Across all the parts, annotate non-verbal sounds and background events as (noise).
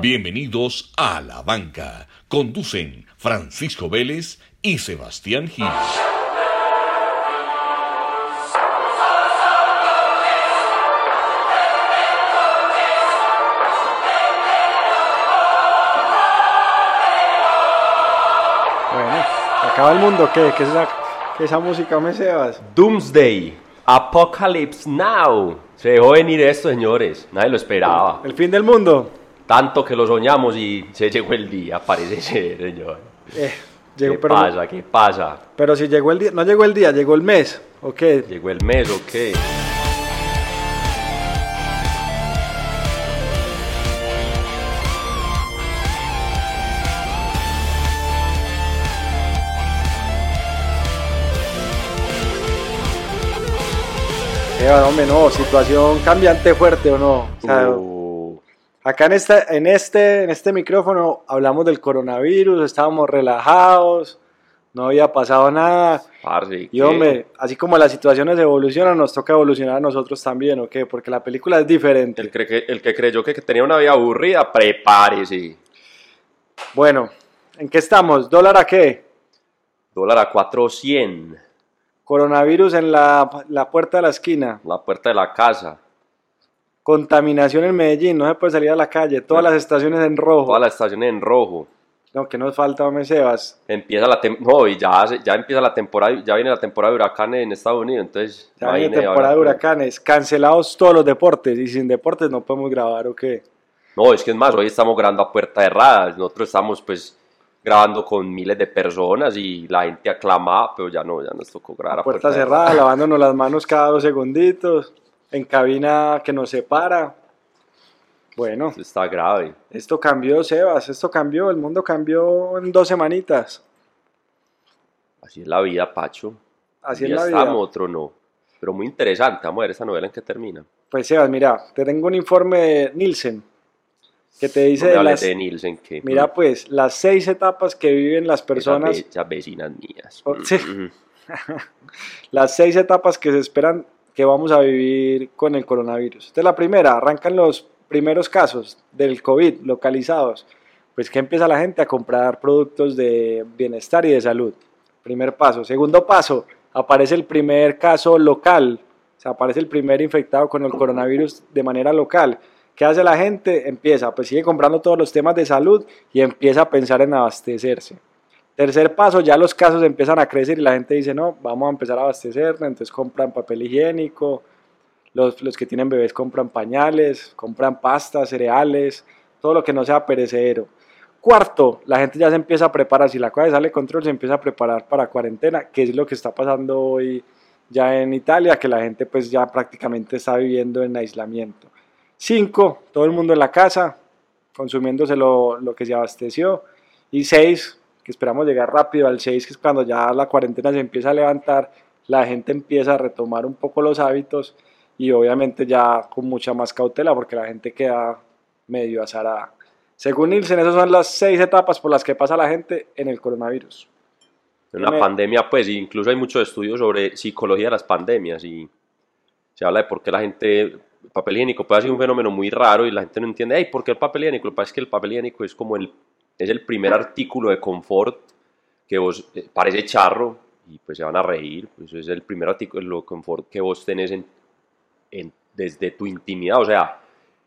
Bienvenidos a La Banca. Conducen Francisco Vélez y Sebastián Gil. Bueno, ¿se acaba el mundo? ¿Qué? ¿Qué es esa, qué esa música, me Sebas? Doomsday, Apocalypse Now. Se dejó venir esto, señores. Nadie lo esperaba. ¿El fin del mundo? Tanto que lo soñamos y se llegó el día, parece (laughs) ser, señor. Eh, llegó, ¿Qué pero, pasa? ¿Qué pasa? pero si llegó el día, no llegó el día, llegó el mes. ¿O qué? ¿Llegó el mes o qué? Sebas, hombre, no, situación cambiante fuerte o no. O sea, Uh, acá en este, en, este, en este micrófono hablamos del coronavirus, estábamos relajados, no había pasado nada. parce, Y hombre, así como las situaciones evolucionan, nos toca evolucionar a nosotros también, ¿o qué? Porque la película es diferente. El, que, el que creyó que tenía una vida aburrida, prepárese. Bueno, ¿en qué estamos? ¿Dólar a qué? Dólar a 400, Coronavirus en la, la puerta de la esquina. la puerta de la casa. Contaminación en Medellín, no se puede salir a la calle. Todas las estaciones en rojo. Todas las estaciones en rojo. No, que nos falta, hombre, Sebas. Empieza la no, y ya, ya empieza la temporada, ya viene la temporada de huracanes en Estados Unidos, entonces Ya viene temporada de huracanes. Cancelados todos los deportes. Y sin deportes no podemos grabar, ¿o qué? No, es que es más, hoy estamos grabando a puerta cerrada, nosotros estamos pues grabando con miles de personas y la gente aclama, pero ya no, ya nos tocó grabar a Puerta cerrada, lavándonos las manos cada dos segunditos. En cabina que nos separa. Bueno, Esto Está grave. esto cambió, Sebas. Esto cambió. El mundo cambió en dos semanitas. Así es la vida, Pacho. Así Un es la vida. estamos, otro no. Pero muy interesante, vamos a ver esa novela en qué termina. Pues Sebas, mira, te tengo un informe de Nielsen que te dice no me de las, de Nielsen, que... mira pues, las seis etapas que viven las esas personas, ve- esas vecinas mías. Oh, sí. Mm, (laughs) las seis etapas que se esperan que vamos a vivir con el coronavirus. Esta es la primera, arrancan los primeros casos del COVID localizados. Pues que empieza la gente a comprar productos de bienestar y de salud. Primer paso. Segundo paso, aparece el primer caso local. O sea, aparece el primer infectado con el coronavirus de manera local. ¿Qué hace la gente? Empieza, pues sigue comprando todos los temas de salud y empieza a pensar en abastecerse. Tercer paso, ya los casos empiezan a crecer y la gente dice, no, vamos a empezar a abastecernos, entonces compran papel higiénico, los, los que tienen bebés compran pañales, compran pastas, cereales, todo lo que no sea perecedero. Cuarto, la gente ya se empieza a preparar, si la cosa sale control, se empieza a preparar para cuarentena, que es lo que está pasando hoy ya en Italia, que la gente pues ya prácticamente está viviendo en aislamiento. Cinco, todo el mundo en la casa, consumiéndose lo, lo que se abasteció. Y seis, que esperamos llegar rápido al 6, que es cuando ya la cuarentena se empieza a levantar, la gente empieza a retomar un poco los hábitos y obviamente ya con mucha más cautela porque la gente queda medio azarada. Según Nielsen, esas son las seis etapas por las que pasa la gente en el coronavirus. En una Dime. pandemia, pues, incluso hay muchos estudios sobre psicología de las pandemias y se habla de por qué la gente, el papel higiénico puede ser un fenómeno muy raro y la gente no entiende, hey, ¿por qué el papel higiénico? Lo que pasa es que el papel higiénico es como el, es el primer artículo de confort que vos, eh, parece charro y pues se van a reír, pues es el primer artículo de confort que vos tenés en, desde tu intimidad, o sea,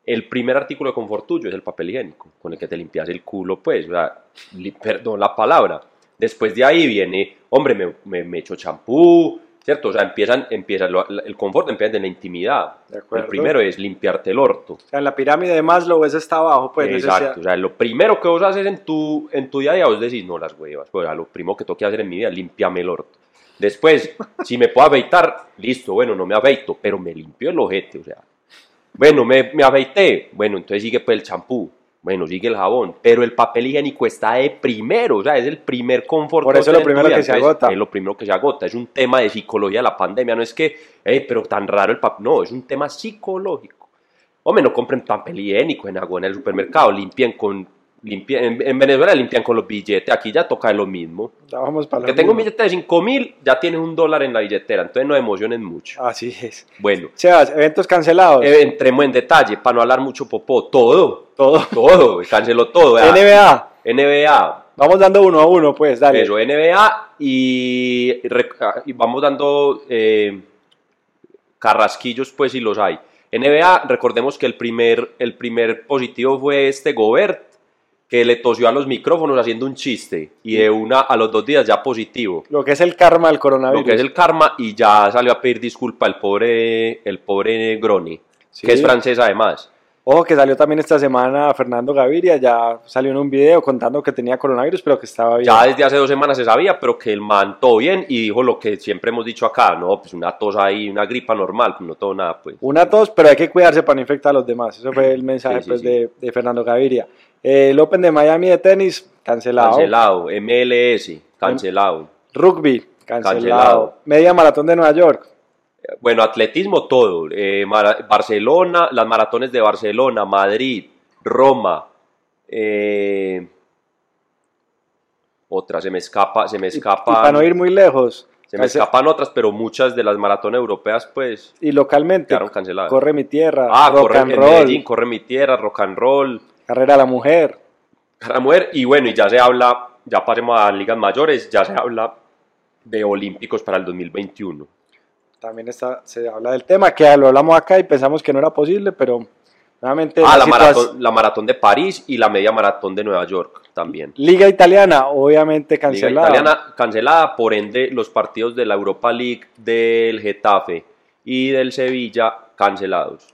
el primer artículo de confort tuyo es el papel higiénico, con el que te limpias el culo, pues, o sea, li- perdón la palabra. Después de ahí viene, hombre, me, me, me echo champú, ¿cierto? O sea, empiezan, empieza el confort empieza de la intimidad. De. El primero es limpiarte el orto. O sea, en la pirámide de Maslow ese está abajo, pues Exacto, necesidad- o sea, lo primero que vos haces en tu, en tu día a día, vos decís, no, las huevas, pues, o sea, lo primero que tengo que hacer en mi vida es limpiarme el orto. Después, (laughs) si me puedo afeitar, listo, bueno, no me afeito, pero me limpio el ojete, o sea, bueno, me, me afeité, bueno, entonces sigue pues el champú, bueno, sigue el jabón, pero el papel higiénico está de primero, o sea, es el primer confort. Por eso es lo primero que se agota. Es lo primero que se agota, es un tema de psicología de la pandemia, no es que, pero tan raro el papel, no, es un tema psicológico. Hombre, no compren papel higiénico en agua en el supermercado, limpien con limpia- en, en Venezuela limpian con los billetes, aquí ya toca lo mismo. Ya vamos para Que tengo un billete de 5 mil, ya tienes un dólar en la billetera, entonces no emocionen mucho. Así es. Bueno, Sebas, eventos cancelados. eh, entremos en detalle, para no hablar mucho popó, todo, Todo. (laughs) todo, canceló todo. NBA. NBA, Vamos dando uno a uno, pues, dale. eso, NBA y, rec- y vamos dando eh, carrasquillos, pues, si los hay. NBA, recordemos que el primer, el primer positivo fue este Gobert, que le tosió a los micrófonos haciendo un chiste, y de una a los dos días ya positivo. Lo que es el karma del coronavirus. Lo que es el karma, y ya salió a pedir disculpa el pobre, el pobre Groni, Sí. que es francés además. Ojo que salió también esta semana Fernando Gaviria, ya salió en un video contando que tenía coronavirus, pero que estaba bien. Ya desde hace dos semanas se sabía, pero que el man todo bien y dijo lo que siempre hemos dicho acá, no, pues una tos ahí, una gripa normal, pues no todo nada, pues. Una tos, pero hay que cuidarse para no infectar a los demás. Eso fue el mensaje Sí, sí, pues, sí. De, de Fernando Gaviria. Eh, el Open de Miami de tenis, cancelado. Cancelado, MLS, cancelado. Rugby, cancelado. Cancelado. Media maratón de Nueva York. Bueno, atletismo todo, eh, Barcelona, las maratones de Barcelona, Madrid, Roma, eh, otra, se me escapa, se me escapan, para no ir muy lejos. se me escapan otras, pero muchas de las maratones europeas, pues, Y localmente, quedaron canceladas. corre mi tierra, ah, rock corre and en roll, Medellín, corre mi tierra, rock and roll, carrera a la mujer. para mujer, y bueno, y ya se habla, ya pasemos a ligas mayores, ya se habla de olímpicos para el 2021. También está, se habla del tema, que lo hablamos acá y pensamos que no era posible, pero nuevamente Ah, la maratón, la maratón de París y la media maratón de Nueva York también. Liga italiana, obviamente Liga cancelada. italiana cancelada, por ende los partidos de la Europa League del Getafe y del Sevilla cancelados.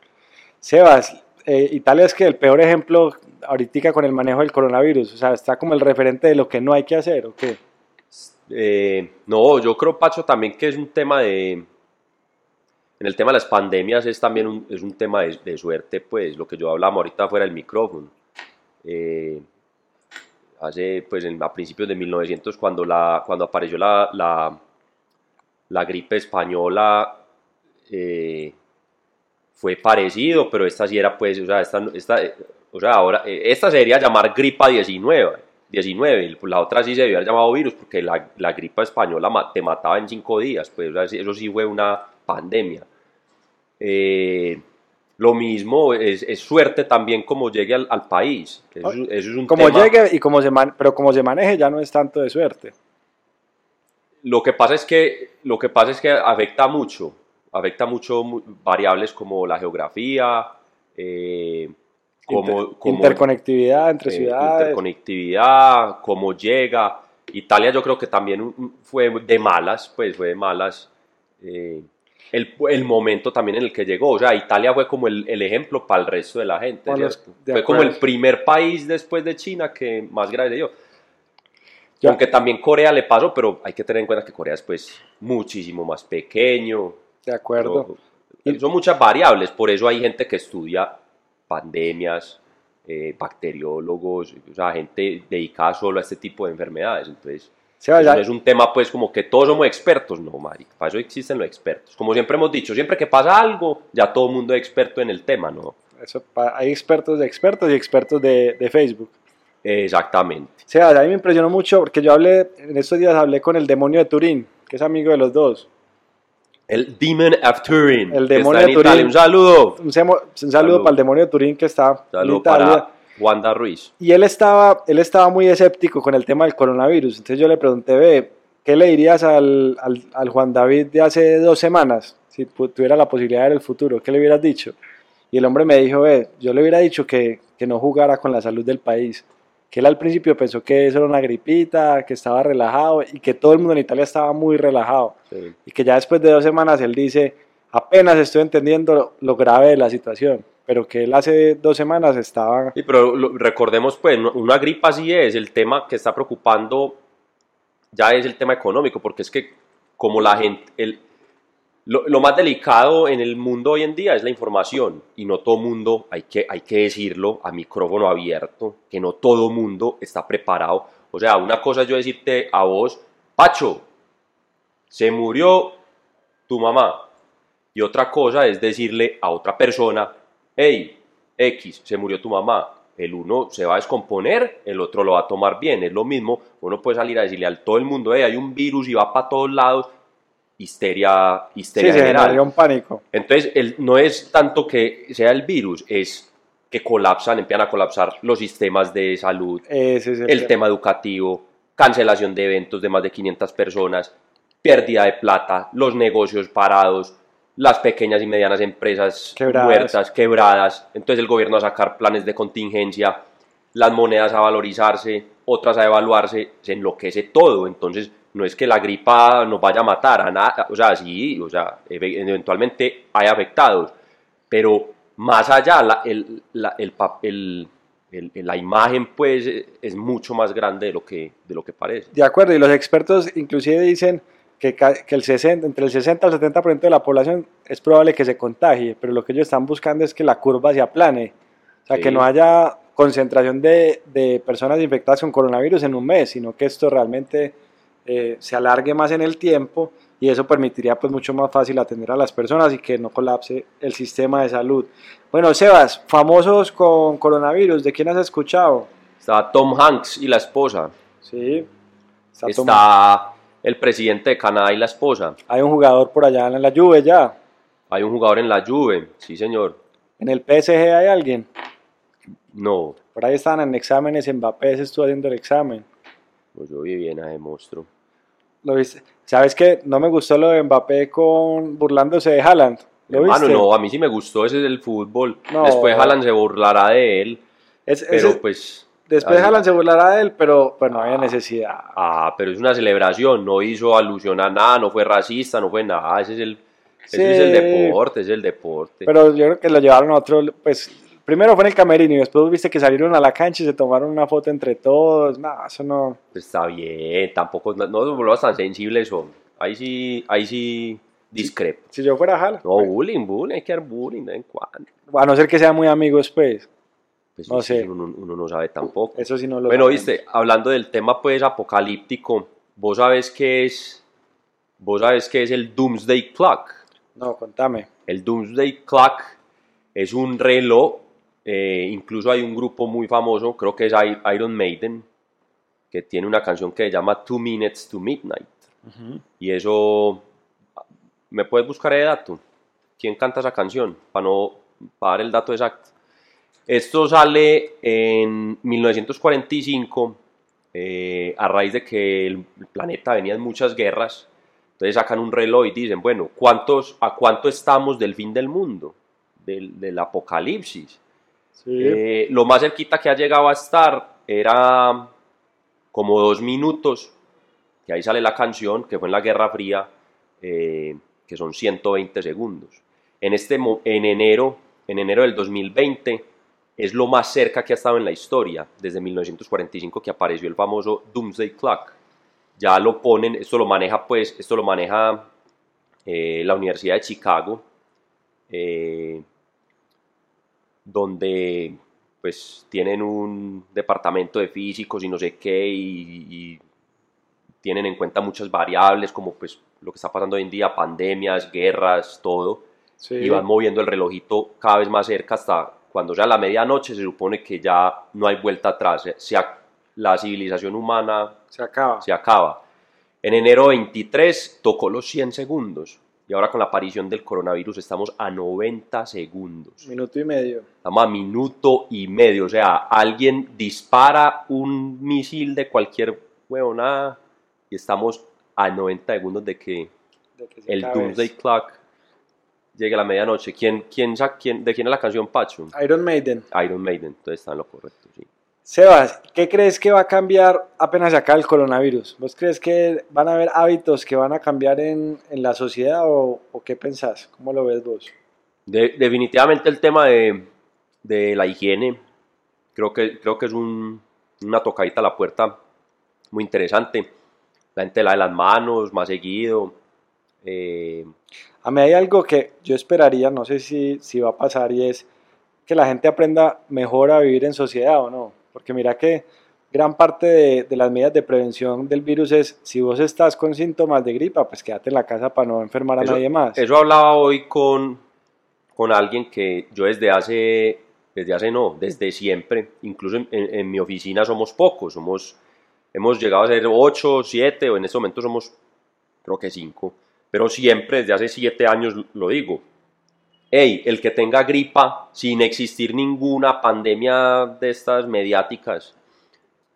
Sebas, eh, Italia es que el peor ejemplo ahorita con el manejo del coronavirus, o sea, está como el referente de lo que no hay que hacer, ¿o qué? Eh, no, yo creo, Pacho, también que es un tema de... En el tema de las pandemias es también un, es un tema de, de suerte, pues, lo que yo hablaba ahorita fuera del micrófono. Eh, hace, pues, a principios de 1900, cuando, la, cuando apareció la, la, la gripe española, eh, fue parecido, pero esta sí era, pues, o sea, esta, esta, o sea, ahora, eh, esta se debería llamar gripa 19, 19, y la otra sí se debería haber llamado virus, porque la, la gripa española te mataba en cinco días, pues, o sea, sí- eso sí fue una pandemia. Eh, lo mismo, es, es suerte también como llegue al, al país, eso, es- eso es un Como tema- llegue y como se man- pero como se maneje ya no es tanto de suerte. Lo que pasa es que, lo que, pasa es que afecta mucho, afecta mucho mu- variables como la geografía, eh, como, como, interconectividad entre eh, ciudades. interconectividad, cómo llega. Italia yo creo que también fue de malas, pues fue de malas eh, el, el momento también en el que llegó. O sea, Italia fue como el, el ejemplo para el resto de la gente. De Fue como el primer país después de China que más grave dio. Ya. Aunque también Corea le pasó, pero hay que tener en cuenta que Corea es pues muchísimo más pequeño. De acuerdo. pero- son muchas variables, por eso hay gente que estudia pandemias, eh, bacteriólogos, o sea, gente dedicada solo a este tipo de enfermedades. Entonces, no es un tema pues como que todos somos expertos, no, marica, para eso existen los expertos. Como siempre hemos dicho, siempre que pasa algo, ya todo el mundo es experto en el tema, ¿no? eso hay expertos de expertos y expertos de, de Facebook. Exactamente. Sebas, a mí me impresionó mucho porque yo hablé, en estos días hablé con el demonio de Turín, que es amigo de los dos. El Demon of Turin. El que demonio está de en Italia. Turín. Un saludo. Un, semo- un saludo, Saludo. para el demonio de Turín que está en Saludo Italia. para Wanda Ruiz. Y él estaba, él estaba muy escéptico con el tema del coronavirus. Entonces yo le pregunté, ve, ¿qué le dirías al, al, al Juan David de hace dos semanas? Si tuviera la posibilidad de ver el futuro, ¿qué le hubieras dicho? Y el hombre me dijo, ve, yo le hubiera dicho que, que no jugara con la salud del país. Que él al principio pensó que eso era una gripita, que estaba relajado y que todo el mundo en Italia estaba muy relajado. Sí. Y que ya después de dos semanas él dice, apenas estoy entendiendo lo, grave de la situación. Pero que él hace dos semanas estaba Sí, pero lo- recordemos, pues, una gripa sí es, el tema que está preocupando ya es el tema económico, porque es que como la gente, el, lo, más delicado en el mundo hoy en día es la información, y no todo mundo, hay que, hay que decirlo a micrófono abierto, que no todo mundo está preparado. O sea, una cosa es yo decirte a vos, Pacho, se murió tu mamá, y otra cosa es decirle a otra persona, hey, X, se murió tu mamá. el uno se va a descomponer, el otro lo va a tomar bien. Es lo mismo, uno puede salir a decirle a todo el mundo, hey, hay un virus y va para todos lados, histeria, histeria Sí, general. un pánico. Entonces, el- no es tanto que sea el virus, es que colapsan, empiezan a colapsar los sistemas de salud, Ese es el, el tema educativo, cancelación de eventos de más de 500 personas, pérdida de plata, los negocios parados, las pequeñas y medianas empresas Quebradas. muertas, quebradas. Entonces el gobierno a sacar planes de contingencia, las monedas a valorizarse, otras a devaluarse, se enloquece todo. Entonces no es que la gripa nos vaya a matar a nada, o sea, sí, o sea, eve- eventualmente hay afectados, pero más allá, la, el, la, el, el- la imagen pues es mucho más grande de lo que, de lo que parece. De acuerdo, y los expertos inclusive dicen que, que el 60, entre el 60 al 70% de la población es probable que se contagie, pero lo que ellos están buscando es que la curva se aplane, o sea, Sí. que no haya concentración de, de personas infectadas con coronavirus en un mes, sino que esto realmente eh, se alargue más en el tiempo y eso permitiría pues mucho más fácil atender a las personas y que no colapse el sistema de salud. Bueno, Sebas, famosos con coronavirus, ¿de quién has escuchado? Está Tom Hanks y la esposa, Sí, está el presidente de Canadá y la esposa, Hay un jugador por allá en la Juve ya. hay un jugador en la Juve, sí señor, En el PSG hay alguien. no, Por ahí estaban en exámenes. Mbappé se estuvo haciendo el examen. pues yo vi bien a ese monstruo. ¿Lo viste? ¿Sabes qué? No me gustó lo de Mbappé con burlándose de Haaland. ¿Lo Hermano, viste? no, a mí sí me gustó, ese es el fútbol. No. Después Haaland se burlará de él, Es- pero ese- pues... después así- Haaland se burlará de él, pero pues no había necesidad. Ah, pero es una celebración, no hizo alusión a nada, no fue racista, no fue nada, ese es el, ese es el deporte, ese es el deporte. Pero yo creo que lo llevaron a otro. Pues primero fue en el camerino y después viste que salieron a la cancha y se tomaron una foto entre todos. No, eso no. Pues está bien, tampoco, no, no nos volvamos tan sensibles, son. Ahí sí, ahí sí discrepo. Si yo fuera Haaland. No, bullying, bullying, hay que dar bullying de vez en cuando. A no ser que sean muy amigos, pues. Pues No sé. Uno, uno no sabe tampoco. Eso sí no lo Bueno, sabemos. viste, hablando del tema pues apocalíptico, vos sabes qué es, vos sabes qué es el Doomsday Clock. No, contame. El Doomsday Clock es un reloj, eh, incluso hay un grupo muy famoso, creo que es Iron Maiden, que tiene una canción que se llama Two Minutes to Midnight. Y eso, ¿me puedes buscar el dato? ¿Quién canta esa canción? Para no para dar el dato exacto. Esto sale en 1945 eh, a raíz de que el planeta venía en muchas guerras. Entonces sacan un reloj y dicen, bueno, ¿cuántos, ¿a cuánto estamos del fin del mundo? Del, del apocalipsis. Sí. Eh, lo más cerquita que ha llegado a estar era como dos minutos, que ahí sale la canción, que fue en la Guerra Fría, eh, que son 120 segundos. En, este, en, enero, en enero del 2020 es lo más cerca que ha estado en la historia, desde 1945 que apareció el famoso Doomsday Clock. Ya lo ponen, esto lo maneja pues, esto lo maneja eh, la Universidad de Chicago, eh, donde pues tienen un departamento de físicos y no sé qué y, y tienen en cuenta muchas variables como pues lo que está pasando hoy en día, pandemias, guerras, todo, sí. y van moviendo el relojito cada vez más cerca hasta cuando sea la medianoche se supone que ya no hay vuelta atrás, se- se la civilización humana Se acaba. se acaba. En enero 23 tocó los 100 segundos y ahora con la aparición del coronavirus estamos a 90 segundos. Minuto y medio. Estamos a minuto y medio. O sea, alguien dispara un misil de cualquier huevonada y estamos a 90 segundos de que de que se el Doomsday eso. Clock llegue a la medianoche. ¿Quién, quién- ¿De quién es la canción Pacho? Iron Maiden. Iron Maiden. Entonces está en lo correcto, sí. Sebas, ¿qué crees que va a cambiar apenas acabe el coronavirus? ¿Vos crees que van a haber hábitos que van a cambiar en, en la sociedad o, o qué pensás? ¿Cómo lo ves vos? De- definitivamente el tema de, de la higiene, creo que, creo que es un- una tocadita a la puerta muy interesante. La gente lave las manos más seguido. eh, A mí hay algo que yo esperaría, no sé si, si va a pasar, y es que la gente aprenda mejor a vivir en sociedad o no. Porque mira que gran parte de, de las medidas de prevención del virus es, si vos estás con síntomas de gripa, pues quédate en la casa para no enfermar a Eso- nadie más. eso hablaba hoy con, con alguien que yo desde hace desde hace no, desde siempre, incluso en, en- en mi oficina somos pocos, somos, hemos llegado a ser 8, 7 o en este momento somos creo que 5, pero siempre desde hace 7 años lo digo. Hey, el que tenga gripa sin existir ninguna pandemia de estas mediáticas,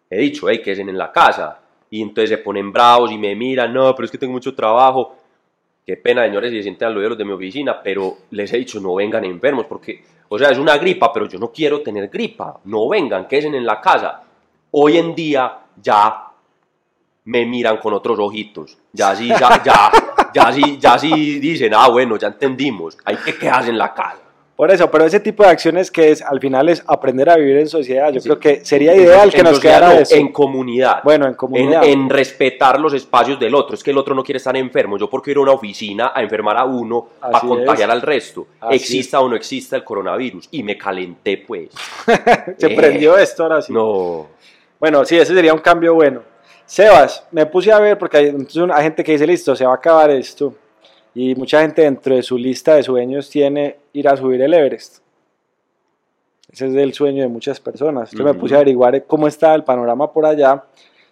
he dicho, hey, queden en la casa. Y entonces se ponen bravos y me miran, no, pero es que tengo mucho trabajo. Qué pena, señores, si se sienten al oído de mi oficina, pero les he dicho, no vengan enfermos, porque, o sea, es una gripa, pero yo no quiero tener gripa. No vengan, queden en la casa. Hoy en día ya me miran con otros ojitos. Ya sí, ya, ya, (laughs) ya sí, ya sí dicen, ah, bueno, ya entendimos, hay que quedarse en la casa. Por eso, pero ese tipo de acciones que es, al final es aprender a vivir en sociedad. Yo Sí. creo que sería ideal que En nos sociedad quedara no, eso. En comunidad. Bueno, en comunidad. En, en respetar los espacios del otro. Es que el otro no quiere estar enfermo. Yo porque ir a una oficina a enfermar a uno Así para contagiar es. al resto. Así exista o no exista el coronavirus. Y me calenté, pues. (laughs) Se Eh, prendió esto ahora sí. No. Bueno, sí, ese sería un cambio bueno. Sebas, me puse a ver porque hay, hay gente que dice, listo, se va a acabar esto. Y mucha gente dentro de su lista de sueños tiene ir a subir el Everest. Ese es el sueño de muchas personas. Entonces me Ujú. puse a averiguar cómo está el panorama por allá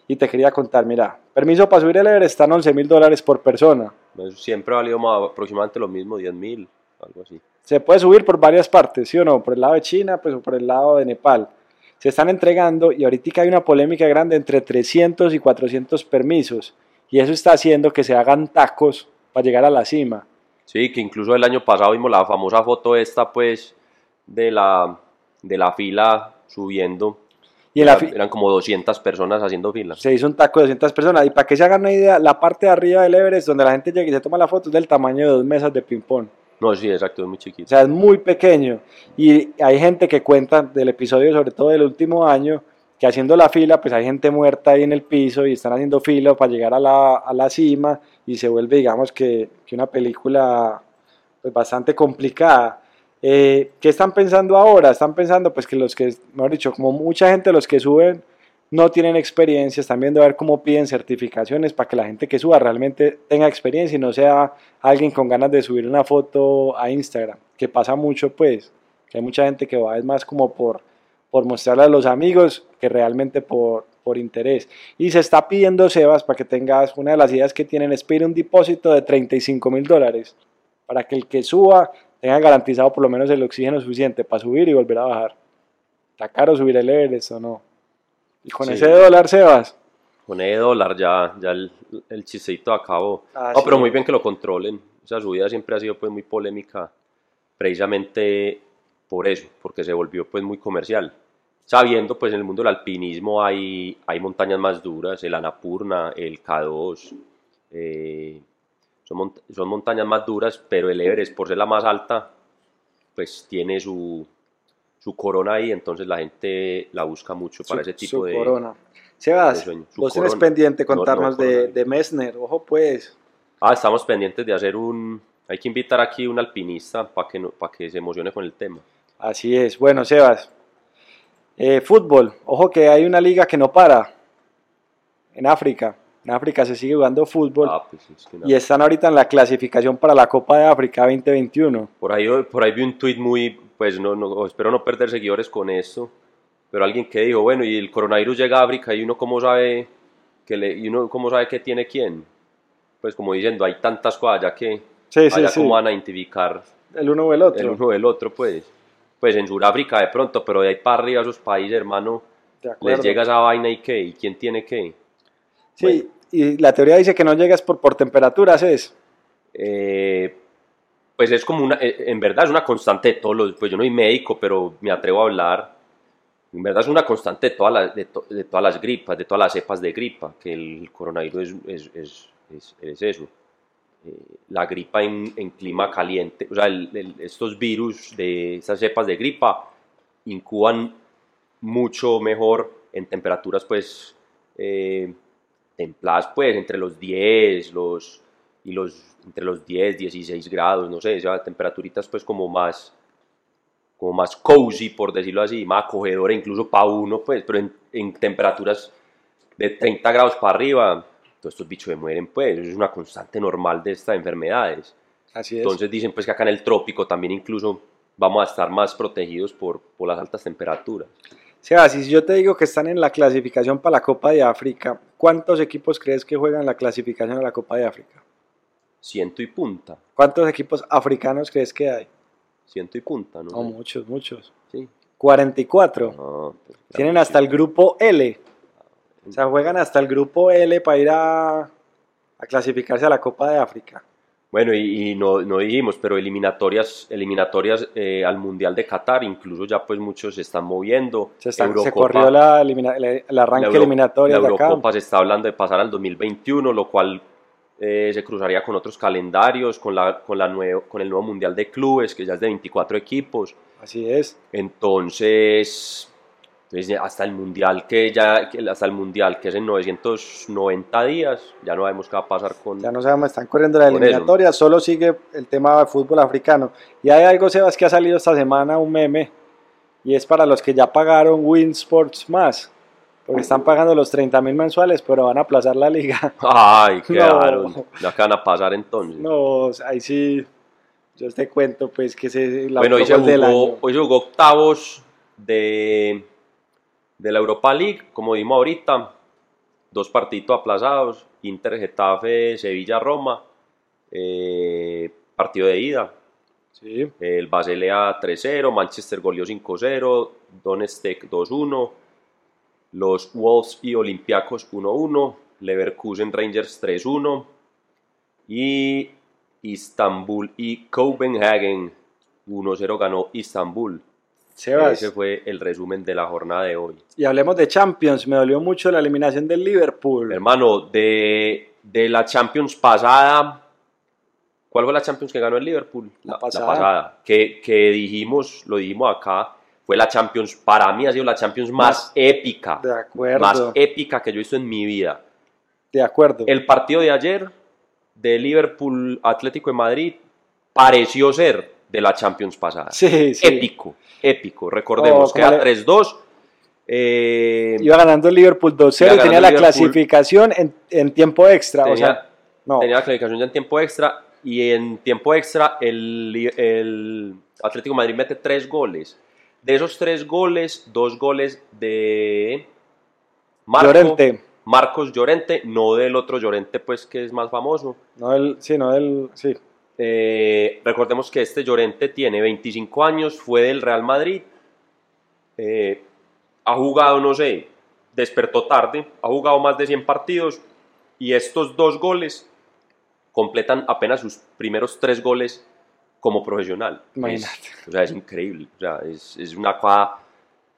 y te quería contar, mira, permiso para subir el Everest están 11 mil dólares por persona. Eso Siempre ha valido más- aproximadamente lo mismo, 10 mil, algo así. Se puede subir por varias partes, ¿sí o no? Por el lado de China, pues o por el lado de Nepal. Se están entregando y ahorita hay una polémica grande entre 300 y 400 permisos. Y eso está haciendo que se hagan tacos para llegar a la cima. Sí, que incluso el año pasado vimos la famosa foto esta, pues, de la, de la fila subiendo. Y en la Era- eran como 200 personas haciendo fila. se hizo un taco de 200 personas. Y para que se hagan una idea, la parte de arriba del Everest, donde la gente llega y se toma la foto, es del tamaño de dos mesas de ping-pong. No, sí, exacto, es muy O chiquito. sea, es muy pequeño. Y hay gente que cuenta del episodio, sobre todo del último año, que haciendo la fila, pues hay gente muerta ahí en el piso y están haciendo fila para llegar a la, a la cima y se vuelve, digamos, que, que una película pues, bastante complicada. Eh, ¿Qué están pensando ahora? Están pensando pues que los que, mejor dicho, como mucha gente los que suben no tienen experiencia, están viendo a ver cómo piden certificaciones para que la gente que suba realmente tenga experiencia y no sea alguien con ganas de subir una foto a Instagram, que pasa mucho pues, que hay mucha gente que va es más como por, por mostrarle a los amigos que realmente por, por interés. Y se está pidiendo, Sebas, para que tengas una de las ideas que tienen es pedir un depósito de 35 mil dólares para que el que suba tenga garantizado por lo menos el oxígeno suficiente para subir y volver a bajar. ¿Está caro subir el Everest o no? Y con Sí. ese dólar, Sebas. Con ese dólar ya, ya el, el chistecito acabó. Ah, no, sí. pero muy bien que lo controlen. Esa subida siempre ha sido pues muy polémica, precisamente por eso, porque se volvió pues muy comercial. Sabiendo pues en el mundo del alpinismo hay, hay montañas más duras, el Annapurna, el K2, eh, son, mont- son montañas más duras, pero el Everest por ser la más alta, pues tiene su, su corona ahí, entonces la gente la busca mucho para Su- ese tipo su de... corona. Sebas, de vos corona. pendiente No, no, contarnos de, de Messner. Ojo pues. Ah, estamos pendientes de hacer un... Hay que invitar aquí un alpinista para que, no- para que se emocione con el tema. Así es. Bueno, Sebas. Eh, fútbol. Ojo que hay una liga que no para. En África. En África se sigue jugando fútbol. Ah, pues es que. Y están ahorita en la clasificación para la Copa de África 2021. Por ahí, por ahí vi un tweet muy, pues no, no, espero no perder seguidores con esto, pero alguien que dijo, bueno, y el coronavirus llega a África y uno cómo sabe que le, y uno cómo sabe que tiene quién. Pues como diciendo, hay tantas cosas ya que Sí, sí, allá sí. cómo van a identificar El uno o el otro. el uno del otro, pues. Pues en Sudáfrica de pronto, pero de ahí para arriba esos países, hermano, les llega esa vaina y qué, y quién tiene qué. Sí, Bueno. Y la teoría dice que no llegas por, por temperaturas, es. Eh, pues es como una, eh, en verdad es una constante de todos los, pues yo no soy médico, pero me atrevo a hablar, en verdad es una constante de todas las, de, to- de todas las gripas, de todas las cepas de gripa, que el coronavirus es, es, es, es- es eso. Eh, la gripa en, en clima caliente, o sea, el- el- estos virus de estas cepas de gripa incuban mucho mejor en temperaturas pues eh, templadas pues entre los 10 los, y los entre los 10, 16 grados, no sé, o sea, temperaturitas pues como más como más cozy por decirlo así, más acogedora incluso para uno pues, pero en, en temperaturas de 30 grados para arriba, todos estos bichos se mueren pues, eso es una constante normal de estas enfermedades. Así es. Entonces dicen pues que acá en el trópico también incluso vamos a estar más protegidos por, por las altas temperaturas. Sebas, si yo te digo que están en la clasificación para la Copa de África, ¿cuántos equipos crees que juegan la clasificación a la Copa de África? Ciento y punta. ¿Cuántos equipos africanos crees que hay? Ciento y punta, ¿no? No, muchos, muchos. Sí. 44. No, pues, Tienen hasta el grupo L. O sea, juegan hasta el grupo L para ir a, a clasificarse a la Copa de África. Bueno, y, y no, no dijimos, pero eliminatorias, eliminatorias eh, al Mundial de Qatar, incluso ya pues muchos se están moviendo. Se, está- se Eurocopa- corrió la elimina- la- el arranque la Euro- eliminatorio La. Eurocopa se está hablando de pasar al 2021, lo cual eh, se cruzaría con otros calendarios, con, la, con, la nuevo, con el nuevo Mundial de Clubes, que ya es de 24 equipos. Así es. Entonces, hasta el Mundial que ya hasta el Mundial que es en 990 días, ya no sabemos qué va a pasar con Ya no sabemos, están corriendo la eliminatoria, solo sigue el tema de fútbol africano. Y hay algo, Sebas, que ha salido esta semana, un meme, y es para los que ya pagaron Win Sports más, porque están pagando los 30 mil mensuales, pero van a aplazar la liga. (laughs) Ay, (laughs) No. quedaron. Ya que van a pasar entonces. No, ahí sí, yo te cuento, pues, que se la bueno, se, jugó, hoy se jugó octavos de, de la Europa League, como vimos ahorita. Dos partidos aplazados. Inter, Getafe, Sevilla, Roma. eh, partido de ida. Sí, El Basilea 3-0, Manchester goleó 5-0, Donetsk 2-1, los Wolves y Olympiacos 1-1, Leverkusen Rangers 3-1 y Istanbul y Copenhagen 1-0 ganó Istanbul. Sebas, Ese fue el resumen de la jornada de hoy. y hablemos de Champions, me dolió mucho la eliminación del Liverpool. Hermano, de, de la Champions pasada, ¿cuál fue la Champions que ganó el Liverpool? La pasada. pasada. Que, que dijimos, lo dijimos acá, fue la Champions, para mí ha sido la Champions más, Más- épica, De acuerdo, más épica que yo he visto en mi vida. de acuerdo. El partido de ayer de Liverpool Atlético de Madrid pareció ser de la Champions pasada. Sí, sí. Épico, épico. Recordemos Oh, que era le- 3-2. eh, Iba ganando el Liverpool 2-0 Iba y tenía la Liverpool. clasificación en, en tiempo extra. o sea, no, tenía la clasificación ya en tiempo extra y en tiempo extra el, el Atlético de Madrid mete tres goles. De esos tres goles, dos goles de Marco- Llorente. Marcos Llorente, no del otro Llorente pues que es más famoso. No el, sí, no el, sí. Eh, recordemos que este Llorente tiene 25 años, fue del Real Madrid, eh, ha jugado, no sé, despertó tarde, ha jugado más de 100 partidos y estos dos goles completan apenas sus primeros tres goles como profesional. Es- o sea, es increíble, o sea, es, es una cosa...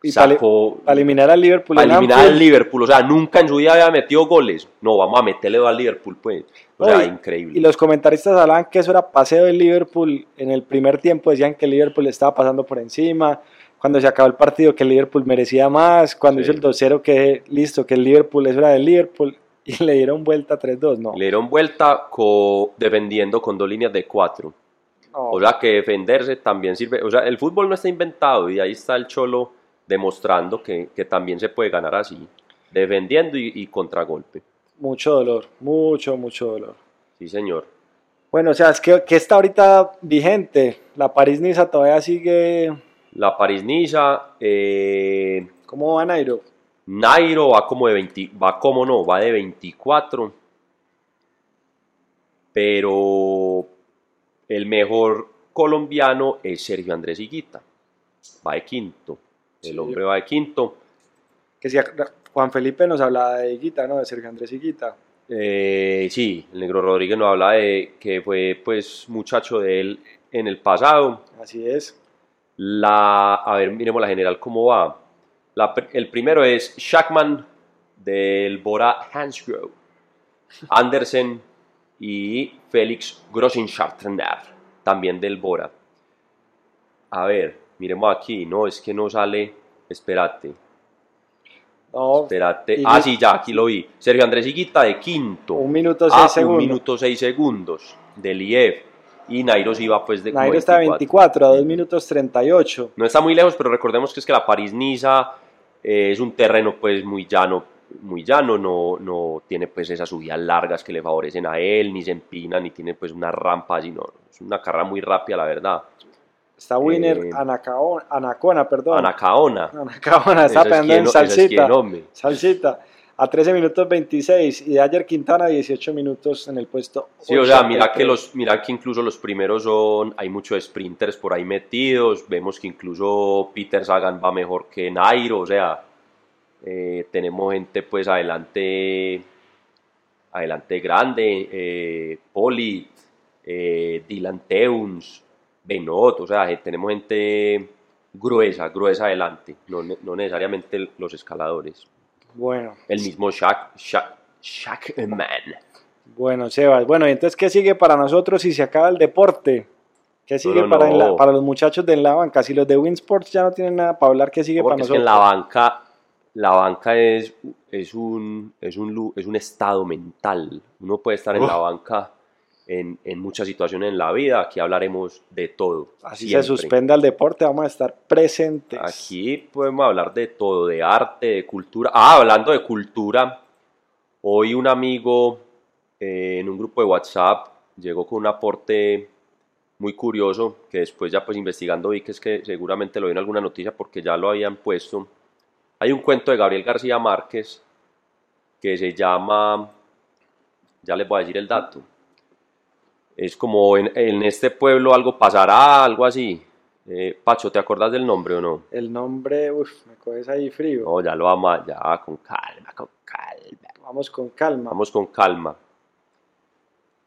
Y Sacó, Para eliminar al Liverpool. para eliminar al Liverpool, o sea, nunca en su vida había metido goles. No, vamos a meterle dos al Liverpool, pues. O sea, y- increíble. Y los comentaristas hablaban que eso era paseo del Liverpool. En el primer tiempo decían que el Liverpool estaba pasando por encima. Cuando se acabó el partido que el Liverpool merecía más. Cuando Sí. hizo el 2-0 que listo, que el Liverpool eso era del Liverpool. (laughs) Y le dieron vuelta 3-2. No. Le dieron vuelta co- defendiendo con dos líneas de cuatro. O sea que defenderse también sirve. O sea, el fútbol no está inventado y ahí está el Cholo demostrando que, que también se puede ganar así, defendiendo y, y contragolpe. Mucho dolor. Mucho, mucho dolor. Sí, señor. Bueno, o sea, es que, que está ahorita vigente. La París-Niza todavía sigue. La París-Niza, eh, ¿Cómo va Nairo? Nairo va como de 20, va como no, va de 24. Pero el mejor colombiano es Sergio Andrés Higuita. Va de quinto. El Sí. hombre va de quinto. Que si Juan Felipe nos hablaba de Higuita, ¿no? De Sergio Andrés Higuita. Eh, sí, el negro Rodríguez nos habla de que fue pues muchacho de él en el pasado. Así es. La, a ver, miremos la general cómo va. La el primero es Shackman del Bora Hansgrohe, Andersen y Félix Grossinschartner, también del Bora. A ver, miremos aquí, no, es que no sale, espérate, No, espérate. Y Ah, sí, ya, aquí lo vi. Sergio Andrés Higuita de quinto. un minuto seis Ah, un segundos. minuto 6 segundos del IEF. Y Nairo va pues de Nairo está a 24, a 2 minutos 38. No está muy lejos, pero recordemos que es que la París-Niza eh, es un terreno pues muy llano, muy llano, no, no tiene pues esas subidas largas que le favorecen a él, ni se empina, ni tiene pues una rampa así, no, es una carrera muy rápida la verdad. Está Winner Eh, Anacaona, Anacona, perdón. Anacaona. Anacaona, está Ese es pegando en ese es salsita. salsita. A 13 minutos 26 y Ayer Quintana 18 minutos en el puesto. Sí, o sea, 83. mira que, los, mira que incluso los primeros son, hay muchos sprinters por ahí metidos, vemos que incluso Peter Sagan va mejor que Nairo, o sea, eh, tenemos gente pues adelante, adelante grande, eh, Poli, eh, Dylan Teuns, Benot, o sea, eh, tenemos gente gruesa, gruesa adelante, no, no necesariamente los escaladores. Bueno, El mismo Shaq, Shaq, Shackman. bueno, Sebas. Bueno, y entonces, ¿qué sigue para nosotros si se acaba el deporte? ¿Qué sigue no, para, la- para los muchachos de en la banca? Si los de Winsports ya no tienen nada para hablar, ¿qué sigue para Porque es que nosotros? en la banca, la banca es, es, un, es, un, es un estado mental. Uno puede estar en la banca en, en muchas situaciones en la vida. Aquí hablaremos de todo. Así siempre. se suspenda el deporte, vamos a estar presentes. Aquí podemos hablar de todo, de arte, de cultura. Ah, hablando de cultura, hoy un amigo eh, en un grupo de WhatsApp llegó con un aporte muy curioso que después ya pues investigando vi que es que seguramente lo vi en alguna noticia porque ya lo habían puesto. Hay un cuento de Gabriel García Márquez que se llama, ya les voy a decir el dato, es como en, en este pueblo algo pasará, algo así. Eh, Pacho, ¿te acordás del nombre o no? El nombre, uff, me coges ahí frío. No, ya lo vamos, ya con calma, con calma. Vamos con calma. Vamos con calma.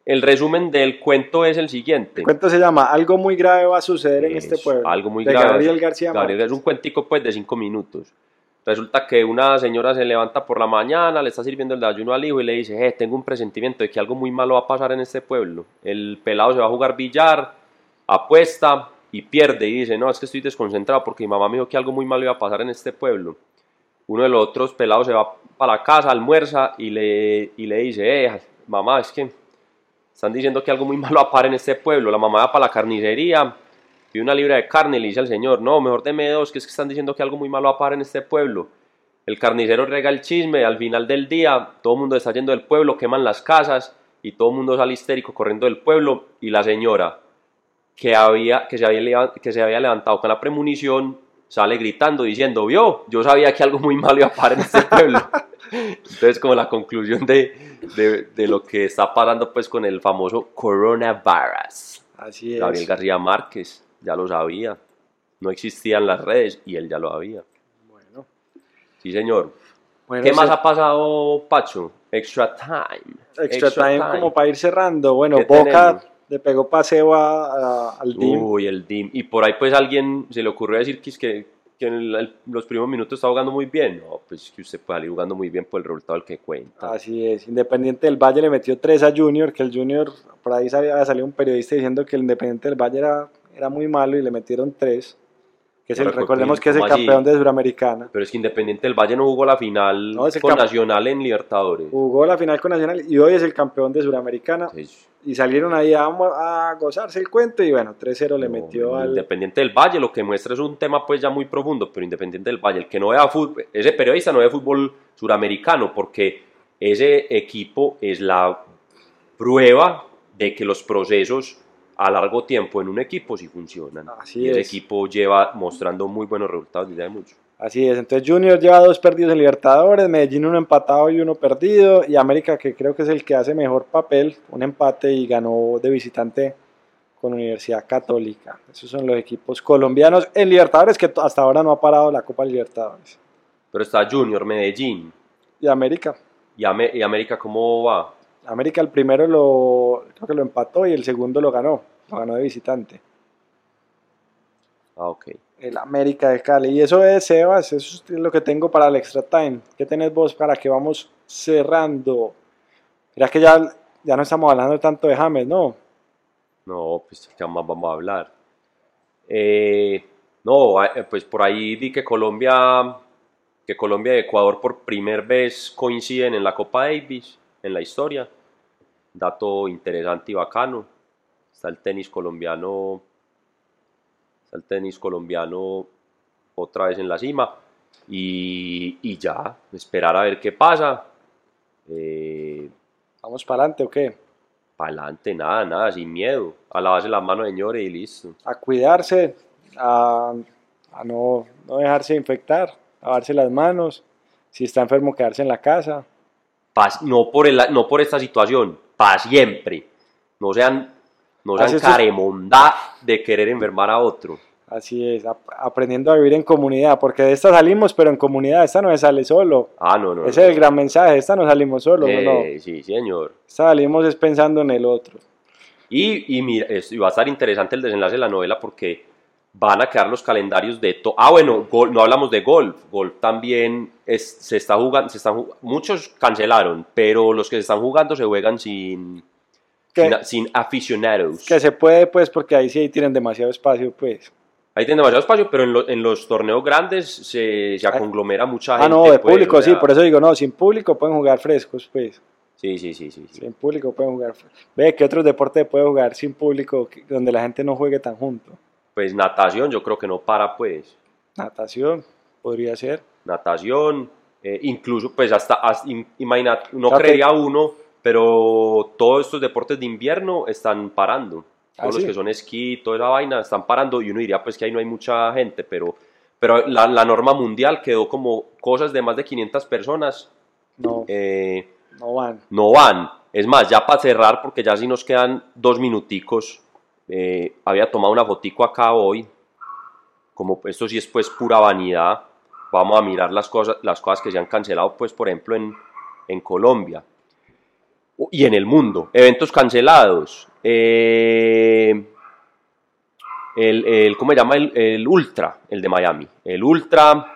El resumen del cuento es el siguiente. El cuento se llama Algo muy grave va a suceder en este Es pueblo. Algo muy de grave. Gabriel García Gabriel Márquez. es un cuentico pues de cinco minutos. Resulta que una señora se levanta por la mañana, le está sirviendo el desayuno al hijo y le dice, eh, tengo un presentimiento de que algo muy malo va a pasar en este pueblo. El pelado se va a jugar billar, apuesta y pierde y dice, no, es que estoy desconcentrado porque mi mamá me dijo que algo muy malo iba a pasar en este pueblo. Uno de los otros pelados se va para la casa, almuerza y le, y le dice, eh, mamá, es que están diciendo que algo muy malo va a pasar en este pueblo. La mamá va para la carnicería, pide una libra de carne y le dice al señor, no, mejor deme dos, que es que están diciendo que algo muy malo va a pasar en este pueblo. El carnicero rega el chisme, al final del día todo el mundo está yendo del pueblo, queman las casas y todo el mundo sale histérico corriendo del pueblo y la señora que, había, que, se había, que se había levantado con la premonición sale gritando diciendo, vio, yo sabía que algo muy malo iba a pasar en este pueblo. (laughs) Entonces como la conclusión de, de, de lo que está pasando pues con el famoso coronavirus. Así es. Gabriel García Márquez ya lo sabía. No existían las redes y él ya lo sabía. Bueno, Sí, señor. bueno, ¿Qué más ha pasado, Pacho? Extra time. extra, time, como para ir cerrando. Bueno, ¿Qué Boca tenemos? le pegó paseo a- a- al team. Uy, el DIM. Y por ahí pues alguien se le ocurrió decir que, es que, que en el- el- los primeros minutos está jugando muy bien. No, pues que usted puede salir jugando muy bien por el resultado del que cuenta. Así es. Independiente del Valle le metió 3 a Junior, que el Junior, por ahí había salido un periodista diciendo que el Independiente del Valle era, era muy malo y le metieron 3. Que es el- recordemos que es el campeón de Suramericana. Pero es que Independiente del Valle no jugó la final No, con Nacional en Libertadores. Jugó la final con Nacional y hoy es el campeón de Suramericana. Entonces, Y salieron ahí a, a gozarse el cuento y bueno, 3-0 le metió al... Independiente del Valle lo que muestra es un tema pues ya muy profundo, pero Independiente del Valle, el que no vea fútbol, ese periodista no ve fútbol suramericano porque ese equipo es la prueba de que los procesos a largo tiempo en un equipo sí funcionan. Así y es. equipo lleva mostrando muy buenos resultados desde hace mucho. Así es, entonces Junior lleva dos perdidos en Libertadores, Medellín uno empatado y uno perdido, y América que creo que es el que hace mejor papel, un empate y ganó de visitante con Universidad Católica. Esos son los equipos colombianos en Libertadores que hasta ahora no ha parado la Copa Libertadores. Pero está Junior, Medellín Y América, y, y América, ¿cómo va? América el primero lo creo que lo empató y el segundo lo ganó, lo ganó de visitante. Ah, ok. El América de Cali. Y eso es, Sebas, eso es lo que tengo para el extra time. ¿Qué tenés vos para que vamos cerrando? Mira que ya, ya no estamos hablando tanto de James, ¿no? No, pues ¿qué más vamos a hablar? Eh, no, eh, pues por ahí vi que Colombia, que Colombia y Ecuador por primera vez coinciden en la Copa Davis, en la historia. Dato interesante y bacano. Está el tenis colombiano, está el tenis colombiano otra vez en la cima. Y, y ya, esperar a ver qué pasa. Eh, ¿Vamos para adelante o qué? para adelante, nada, nada, sin miedo. A lavarse las manos, señores, y listo. A cuidarse, a, a no, no dejarse infectar, lavarse las manos. Si está enfermo, quedarse en la casa. Pa- no, por el- no por esta situación, para siempre. No sean, no sean caremondá de querer enfermar a otro. Así es, ap- aprendiendo a vivir en comunidad, porque de esta salimos, pero en comunidad, esta no se sale solo. Ah, no, no. Ese es el gran mensaje, esta no salimos solo, Eh, no. Sí, señor. Esta salimos es pensando en el otro. Y, y mira, es- y va a estar interesante el desenlace de la novela porque van a quedar los calendarios de todo. Ah, bueno, gol- no hablamos de golf. Golf también es- se está jugando, se están, muchos cancelaron, pero los que se están jugando se juegan sin, Que, sin, sin aficionados. que se puede, pues, porque ahí sí tienen demasiado espacio, pues. Ahí tienen demasiado espacio, pero en, lo- en los torneos grandes se, se conglomera mucha gente. Ah, no, de pues, público, sí, por eso digo, no, sin público pueden jugar frescos, pues. Sí, sí, sí, sí. sí. Sin público pueden jugar. Ve, ¿qué otros deportes puede jugar sin público donde la gente no juegue tan junto? Pues natación yo creo que no para, pues. Natación, podría ser. natación, eh, incluso, pues hasta, hasta no creería uno, pero todos estos deportes de invierno están parando. ¿Ah, Todos los sí? que son esquí, toda esa vaina, están parando y uno diría pues que ahí no hay mucha gente, pero, pero la, la norma mundial quedó como cosas de más de 500 personas No, eh, no van. no van. Es más, ya para cerrar, porque ya sí nos quedan dos minuticos, eh, había tomado una fotico acá hoy, como esto sí es pues pura vanidad, vamos a mirar las cosas, las cosas que se han cancelado, pues por ejemplo en, en Colombia y en el mundo. Eventos cancelados. eh, el, el- ¿Cómo se llama? El, el Ultra, el de Miami. El Ultra,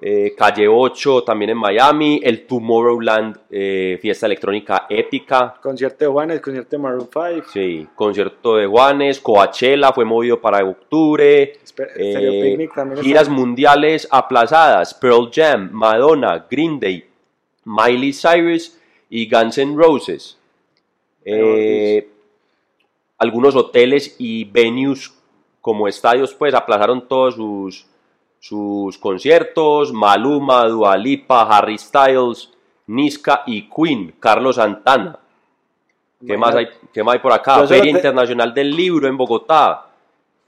eh, Calle 8 también en Miami, el Tomorrowland, eh, fiesta electrónica épica. Concierto de Juanes, concierto de Maroon 5. Sí, concierto de Juanes, Coachella fue movido para octubre. Espe- también giras está- mundiales aplazadas, Pearl Jam, Madonna, Green Day, Miley Cyrus y Guns N' Roses. Eh, algunos hoteles y venues como estadios pues aplazaron todos sus, sus conciertos, Maluma, Dua Lipa, Harry Styles, Niska y Queen, Carlos Santana. ¿Qué más hay, qué más hay por acá? Feria te- Internacional del Libro en Bogotá.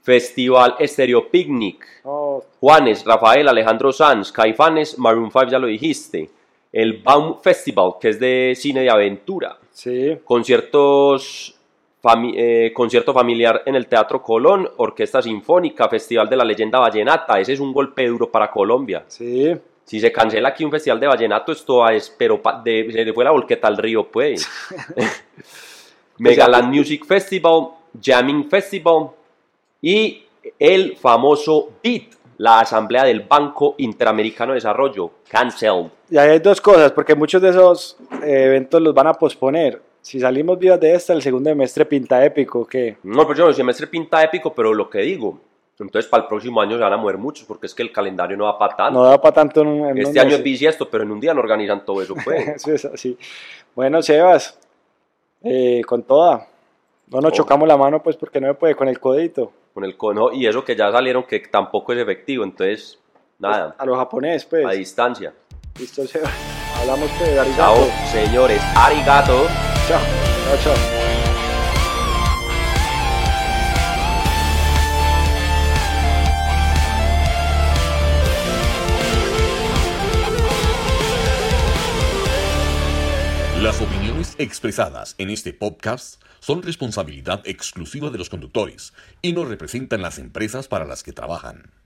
Festival Estéreo Picnic. No, Juanes, Rafael, Alejandro Sanz, Caifanes, Maroon 5 ya lo dijiste. El Baum Festival, que es de cine de aventura. sí, Conciertos, fami- eh, concierto familiar en el Teatro Colón, Orquesta Sinfónica, Festival de la Leyenda Vallenata. Ese es un golpe duro para Colombia. sí. Si se cancela aquí un festival de vallenato, esto es, pero de- se le fue la volqueta al río, pues. (laughs) (laughs) Megaland Music Festival, Jamming Festival y el famoso BIT, la Asamblea del Banco Interamericano de Desarrollo, cancelled. Y ahí hay dos cosas, porque muchos de esos eh, eventos los van a posponer. Si salimos vivos de esta, el segundo semestre pinta épico, que No, el próximo semestre pinta épico, pero lo que digo, entonces para el próximo año se van a mover muchos, porque es que el calendario no va para tanto. no da para tanto en, un- en este año es bisiesto, pero en un día no organizan todo eso, pues. (laughs) Eso es así. Bueno, Sebas, eh, con toda. No nos Oh. chocamos la mano, pues, porque no me puede con el codito. Con el cono y eso que ya salieron que tampoco es efectivo, entonces nada, A lo japonés, pues. a distancia. Listo, Sebas. Hablamos, pues, arigato. Chao, señores, arigato. Chao. Chao, chao. Las opiniones expresadas en este podcast son responsabilidad exclusiva de los conductores y no representan las empresas para las que trabajan.